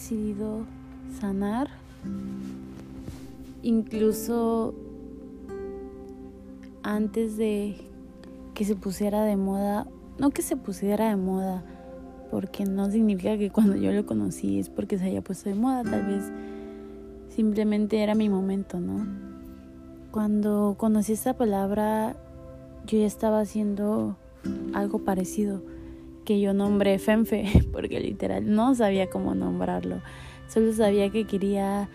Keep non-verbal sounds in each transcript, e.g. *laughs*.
decidido sanar. Incluso antes de que se pusiera de moda, no que se pusiera de moda, porque no significa que cuando yo lo conocí es porque se haya puesto de moda, tal vez simplemente era mi momento, ¿no? Cuando conocí esta palabra, yo ya estaba haciendo algo parecido, que yo nombré Fenfe, *laughs* porque literal no sabía cómo nombrarlo, solo sabía que quería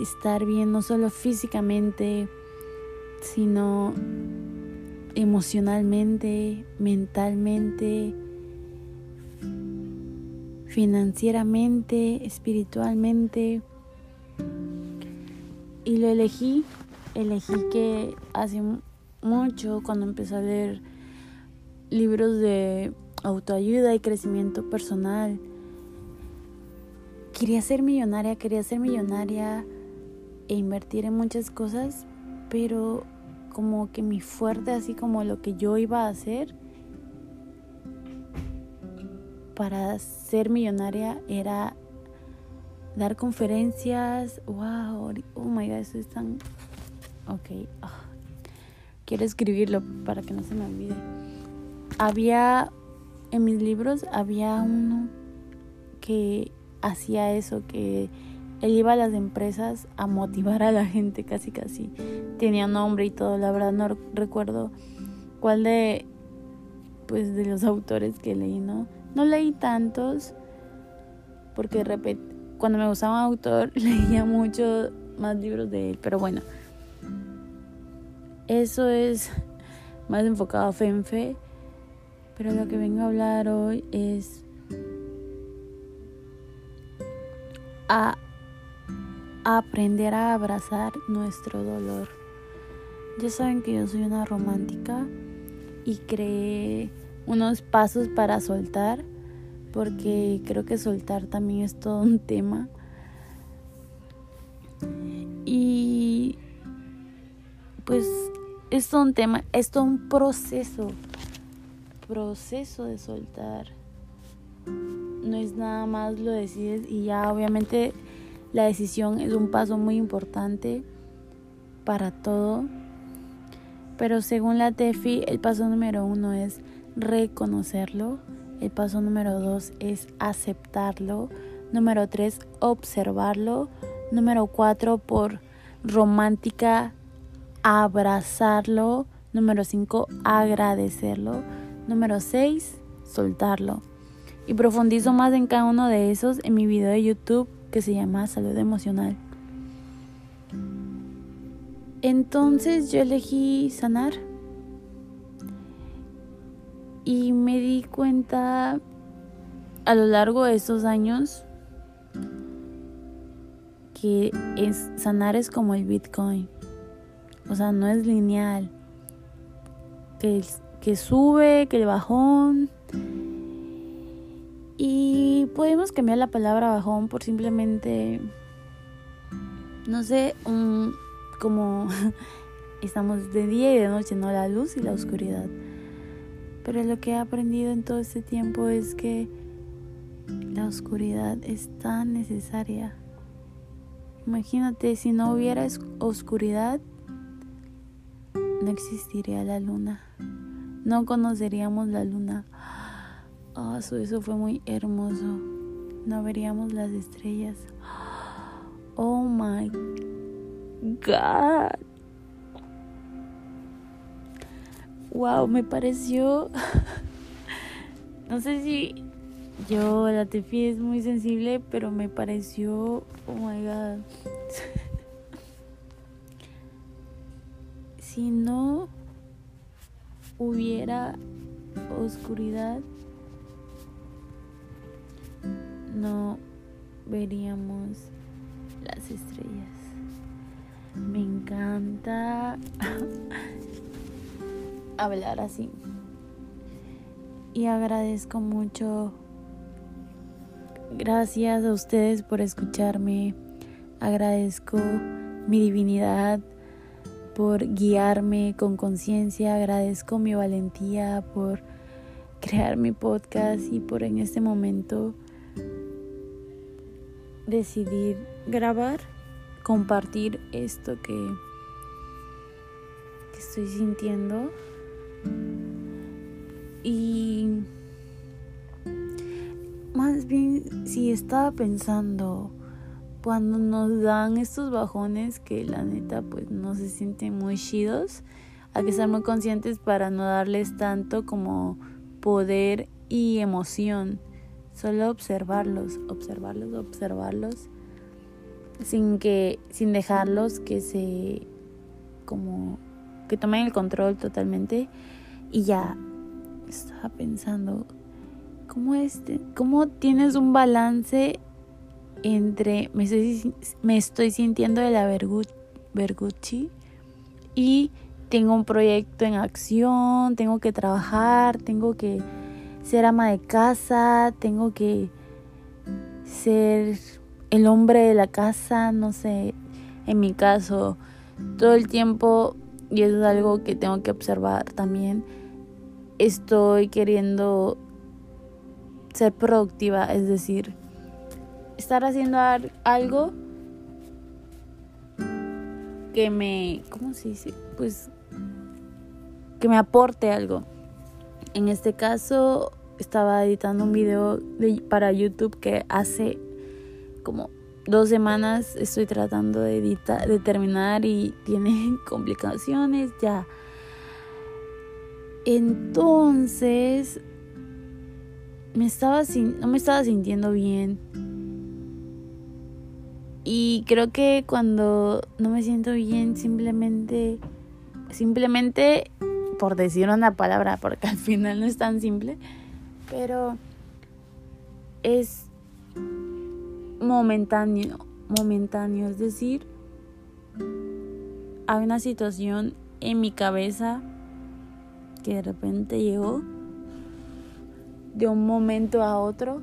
estar bien, no solo físicamente, sino emocionalmente, mentalmente, financieramente, espiritualmente. Y lo elegí, elegí que hace mucho cuando empecé a leer libros de autoayuda y crecimiento personal, quería ser millonaria, quería ser millonaria e invertir en muchas cosas, pero como que mi fuerte, así como lo que yo iba a hacer para ser millonaria era dar conferencias. Wow, oh my god, eso es tan. Ok, ah, quiero escribirlo para que no se me olvide. Había en mis libros, había uno que hacía eso, que él iba a las empresas a motivar a la gente casi casi. Tenía nombre y todo, la verdad no recuerdo cuál de pues de los autores que leí, ¿no? No leí tantos porque cuando me gustaba un autor *laughs* leía mucho más libros de él, pero bueno. Eso es más enfocado a fe en fe, pero lo que vengo a hablar hoy es a aprender a abrazar nuestro dolor. Ya saben que yo soy una romántica y creé unos pasos para soltar, porque creo que soltar también es todo un tema. Y pues es todo un tema, es todo un proceso, proceso de soltar. No es nada más lo decides y ya obviamente la decisión es un paso muy importante para todo. Pero según la TEFI, el paso número uno es reconocerlo. El paso número dos es aceptarlo. Número tres, observarlo. Número cuatro, por romántica, abrazarlo. Número cinco, agradecerlo. Número seis, soltarlo. Y profundizo más en cada uno de esos en mi video de YouTube que se llama salud emocional. Entonces yo elegí sanar y me di cuenta a lo largo de estos años que es, sanar es como el Bitcoin. O sea, no es lineal. Que, que sube, que el bajón, y podemos cambiar la palabra bajón por simplemente, no sé, como *laughs* estamos de día y de noche, ¿no? La luz y la oscuridad. Pero lo que he aprendido en todo este tiempo es que la oscuridad es tan necesaria. Imagínate, si no hubiera oscuridad, no existiría la luna. No conoceríamos la luna. Oh, eso fue muy hermoso. No veríamos las estrellas. Oh my God. Wow, me pareció. *laughs* no sé si yo, la Tefi es muy sensible, pero me pareció. Oh my God. *laughs* si no hubiera oscuridad, no veríamos las estrellas. Me encanta *laughs* hablar así. Y agradezco mucho. Gracias a ustedes por escucharme. Agradezco mi divinidad por guiarme con conciencia. Agradezco mi valentía por crear mi podcast y por en este momento decidir grabar, compartir esto que, que estoy sintiendo. Y más bien, si estaba pensando cuando nos dan estos bajones que la neta pues no se sienten muy chidos, hay que ser muy conscientes para no darles tanto como poder y emoción. Solo observarlos, observarlos, observarlos sin que sin dejarlos que se como que tomen el control totalmente y ya estaba pensando cómo este cómo tienes un balance entre me estoy, me estoy sintiendo de la Vergucci y tengo un proyecto en acción, tengo que trabajar, tengo que ser ama de casa, tengo que ser el hombre de la casa, no sé, en mi caso, todo el tiempo, y eso es algo que tengo que observar también, estoy queriendo ser productiva, es decir, estar haciendo algo que me, ¿cómo se dice? Pues que me aporte algo. En este caso estaba editando un video para YouTube que hace como dos semanas estoy tratando de editar, de terminar y tiene *laughs* complicaciones ya. Entonces me estaba sin, no me estaba sintiendo bien. Y creo que cuando no me siento bien simplemente simplemente por decir una palabra, porque al final no es tan simple, pero es momentáneo, momentáneo, es decir, hay una situación en mi cabeza que de repente llegó de un momento a otro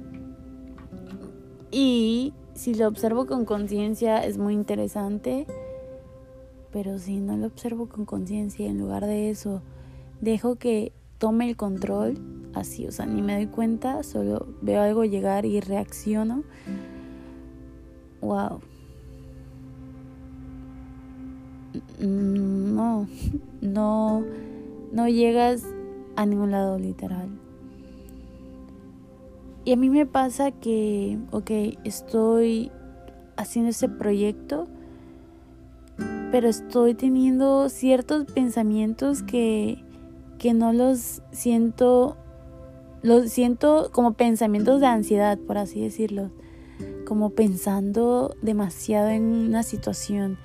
y si lo observo con conciencia es muy interesante, pero si no lo observo con conciencia en lugar de eso dejo que tome el control así, o sea, ni me doy cuenta, solo veo algo llegar y reacciono. Wow. Mm, no, *laughs* no, no llegas a ningún lado literal. Y a mí me pasa que, ok, estoy haciendo ese proyecto, pero estoy teniendo ciertos pensamientos que que no los siento, los siento como pensamientos de ansiedad, por así decirlo, como pensando demasiado en una situación.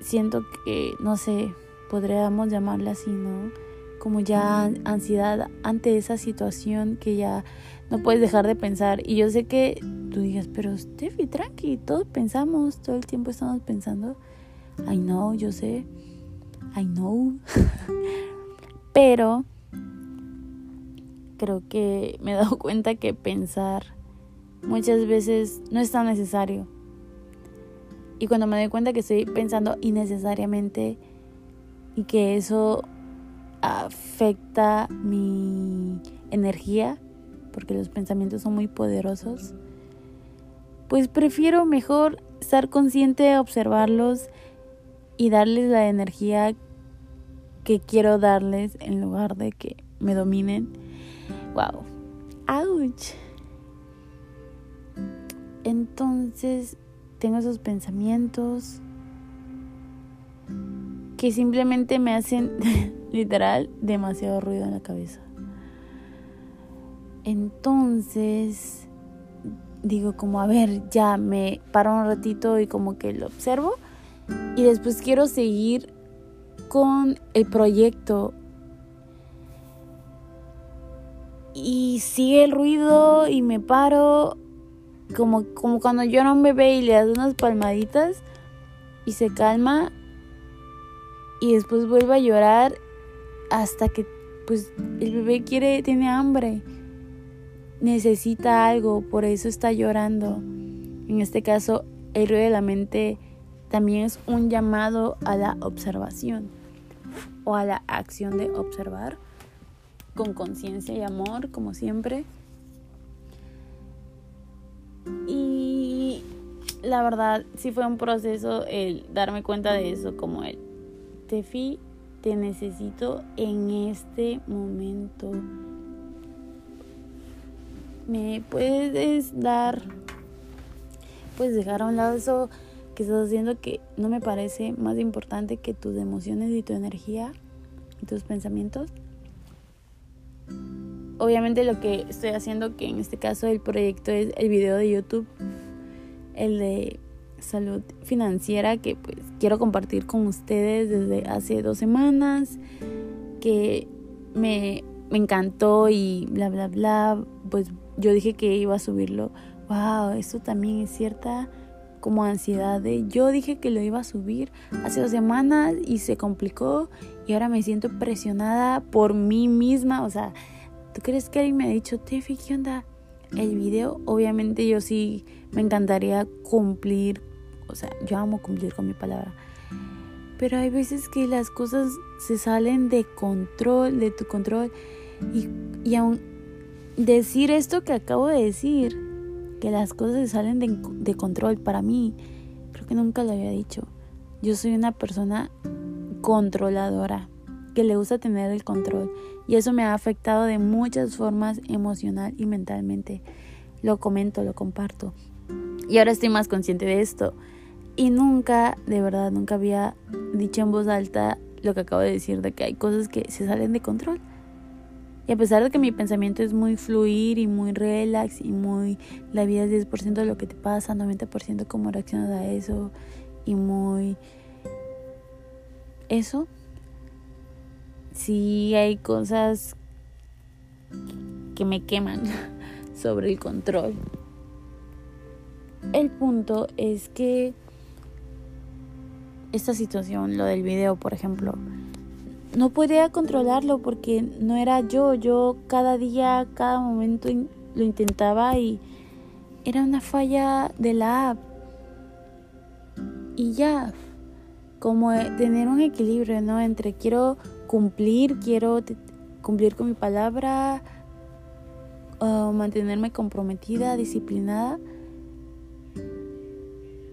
Siento que, no sé, podríamos llamarla así, ¿no? Como ya ansiedad ante esa situación que ya no puedes dejar de pensar. Y yo sé que tú digas, pero Steffi, tranqui, todos pensamos, todo el tiempo estamos pensando. I know, yo sé. I know. *laughs* Pero creo que me he dado *laughs* cuenta que pensar muchas veces no es tan necesario. Y cuando me doy cuenta que estoy pensando innecesariamente y que eso afecta mi energía, porque los pensamientos son muy poderosos, pues prefiero mejor estar consciente observarlos y darles la energía que quiero darles en lugar de que me dominen. Wow. Ouch. Entonces tengo esos pensamientos que simplemente me hacen *laughs* literal demasiado ruido en la cabeza. Entonces digo como a ver, ya me paro un ratito y como que lo observo. Y después quiero seguir con el proyecto y sigue el ruido y me paro como, como cuando llora un bebé y le das unas palmaditas y se calma. Y después vuelve a llorar hasta que pues el bebé quiere, tiene hambre, necesita algo, por eso está llorando. En este caso, el ruido de la mente también es un llamado a la observación o a la acción de observar con conciencia y amor, como siempre. Y la verdad sí fue un proceso el darme cuenta de eso, como el Tefi, te necesito en este momento. ¿Me puedes dar, puedes dejar a un lado eso que estás haciendo que no me parece más importante que tus emociones y tu energía y tus pensamientos? Obviamente lo que estoy haciendo, que en este caso el proyecto es el video de YouTube, el de salud financiera que pues quiero compartir con ustedes desde hace dos semanas, que me, me encantó y bla, bla, bla, pues yo dije que iba a subirlo. Wow, esto también es cierta como ansiedad de yo dije que lo iba a subir hace dos semanas y se complicó y ahora me siento presionada por mí misma, o sea, ¿tú crees que alguien me ha dicho, Tefi, qué onda? El video, obviamente yo sí me encantaría cumplir, o sea, yo amo cumplir con mi palabra. Pero hay veces que las cosas se salen de control, de tu control. Y, y aún decir esto que acabo de decir, que las cosas se salen de, de control para mí, creo que nunca lo había dicho. Yo soy una persona controladora, que le gusta tener el control. Y eso me ha afectado de muchas formas emocional y mentalmente. Lo comento, lo comparto. Y ahora estoy más consciente de esto. Y nunca, de verdad, nunca había dicho en voz alta lo que acabo de decir, de que hay cosas que se salen de control. Y a pesar de que mi pensamiento es muy fluir y muy relax y muy la vida es 10% de lo que te pasa, 90% cómo reaccionas a eso y muy eso, sí hay cosas que me queman *laughs* sobre el control. El punto es que esta situación, lo del video, por ejemplo, no podía controlarlo porque no era yo. Yo cada día, cada momento lo intentaba y era una falla de la app. Y ya, como tener un equilibrio, ¿no? Entre quiero cumplir, quiero cumplir con mi palabra, mantenerme comprometida, disciplinada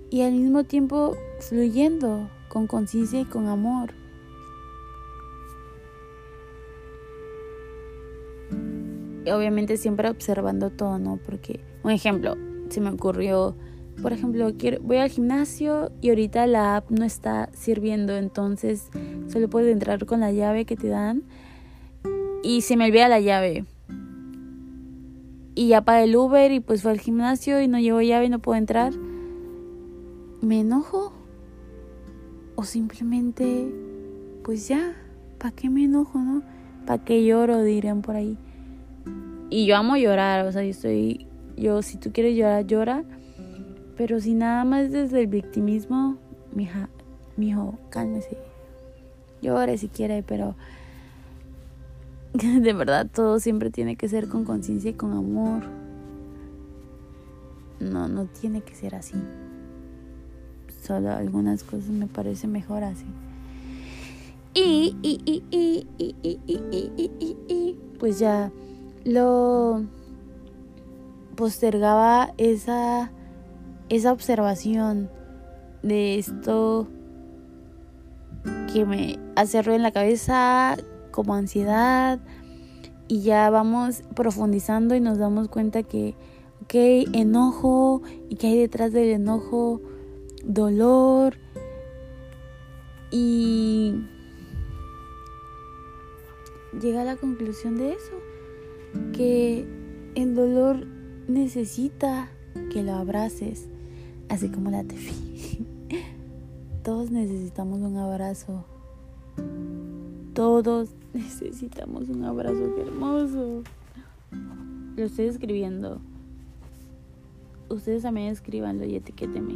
y al mismo tiempo fluyendo con conciencia y con amor. Y obviamente siempre observando todo, ¿no? Porque, un ejemplo, se me ocurrió, por ejemplo, voy al gimnasio y ahorita la app no está sirviendo, entonces solo puedes entrar con la llave que te dan y se me olvida la llave. Y ya para el Uber y pues fue al gimnasio y no llevo llave y no puedo entrar me enojo o simplemente pues ya, ¿para qué me enojo, no? ¿Para qué lloro? Dirían por ahí. Y yo amo llorar, o sea, yo estoy, yo si tú quieres llorar, llora, pero si nada más desde el victimismo, mija, mijo, cálmese. Llore si quiere, pero de verdad todo siempre tiene que ser con conciencia y con amor. No, no tiene que ser así solo algunas cosas me parece mejor así. Y, y, y, y, y, y, y, y, y, pues ya lo postergaba esa, esa observación de esto que me hace ruido en la cabeza como ansiedad y ya vamos profundizando y nos damos cuenta que, ok, enojo y que hay detrás del enojo dolor y llega a la conclusión de eso, que el dolor necesita que lo abraces, así como la tefi. *laughs* Todos necesitamos un abrazo. Todos necesitamos un abrazo, hermoso. Lo estoy escribiendo. Ustedes también escribanlo y etiquétenme.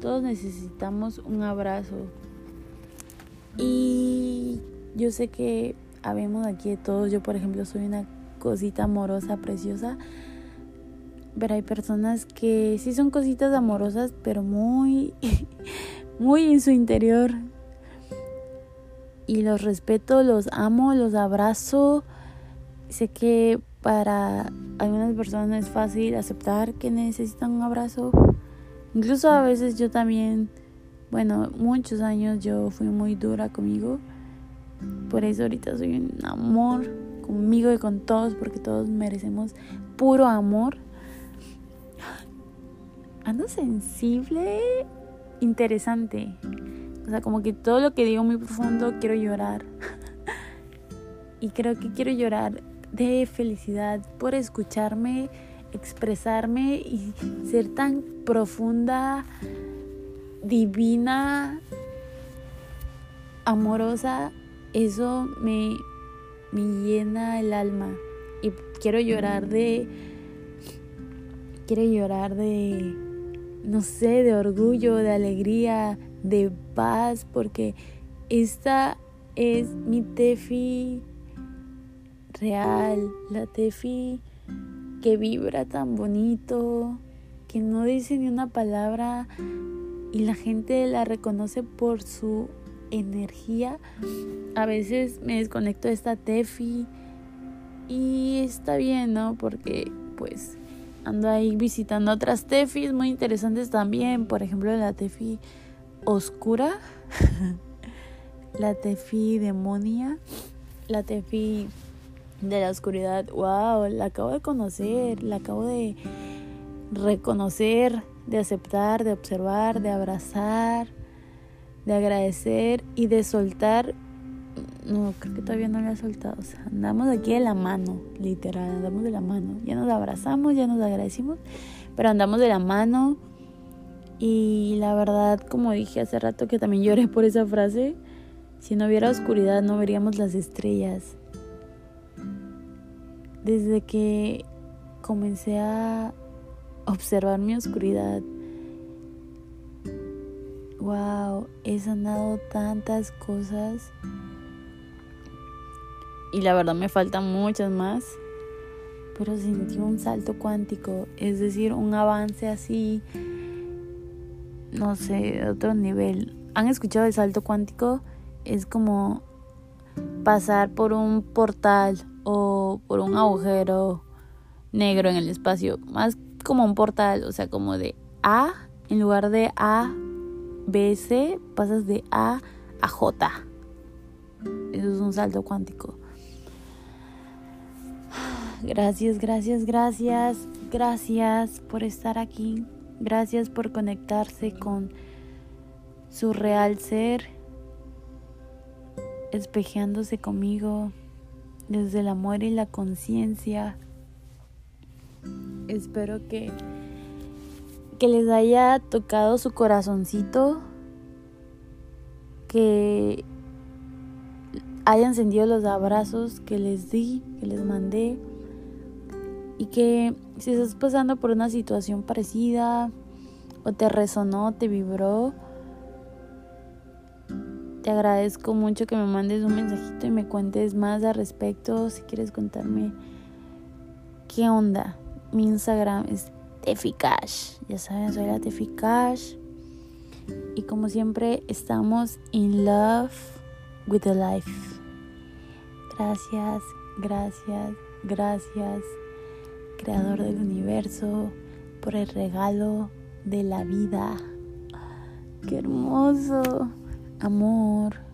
Todos necesitamos un abrazo. Y yo sé que habemos aquí de todos. Yo, por ejemplo, soy una cosita amorosa, preciosa. Pero hay personas que sí son cositas amorosas, pero muy, *laughs* muy en su interior. Y los respeto, los amo, los abrazo. Sé que para algunas personas es fácil aceptar que necesitan un abrazo Incluso a veces yo también, bueno, muchos años yo fui muy dura conmigo. Por eso ahorita soy un amor conmigo y con todos, porque todos merecemos puro amor. Ando sensible, interesante. O sea, como que todo lo que digo muy profundo quiero llorar. *laughs* y creo que quiero llorar de felicidad por escucharme, expresarme y ser tan profunda, divina, amorosa. Eso me, me llena el alma. Y quiero llorar de... Quiero llorar de... No sé, de orgullo, de alegría, de paz, porque esta es mi Tefi real, la Tefi que vibra tan bonito, que no dice ni una palabra y la gente la reconoce por su energía. A veces me desconecto de esta Tefi y está bien, ¿no? Porque pues ando ahí visitando otras Tefis muy interesantes también, por ejemplo la Tefi oscura, *laughs* la Tefi demonia, la Tefi de la oscuridad. Wow, la acabo de conocer, la acabo de reconocer, de aceptar, de observar, de abrazar, de agradecer y de soltar. No, creo que todavía no la he soltado. O sea, andamos aquí de la mano, literal, andamos de la mano. Ya nos abrazamos, ya nos agradecimos, pero andamos de la mano. Y la verdad, como dije hace rato que también lloré por esa frase, si no hubiera oscuridad no veríamos las estrellas desde que comencé a observar mi oscuridad, wow, he sanado tantas cosas y la verdad me faltan muchas más, pero sentí un salto cuántico, es decir, un avance así, no sé, otro nivel. ¿Han escuchado el salto cuántico? Es como pasar por un portal o por un agujero negro en el espacio, más como un portal, o sea, como de A, en lugar de A, B, C, pasas de A a J. Eso es un salto cuántico. Gracias, gracias, gracias, gracias por estar aquí. Gracias por conectarse con su real ser, espejeándose conmigo desde el amor y la conciencia. Espero que, que les haya tocado su corazoncito, que hayan sentido los abrazos que les di, que les mandé, y que si estás pasando por una situación parecida, o te resonó, te vibró, te agradezco mucho que me mandes un mensajito y me cuentes más al respecto. Si quieres contarme qué onda. Mi Instagram es Teficash. Ya saben, soy la Teficash. Y como siempre, estamos in love with the life. Gracias, gracias, gracias, Creador del universo, por el regalo de la vida. ¡Qué hermoso! amor.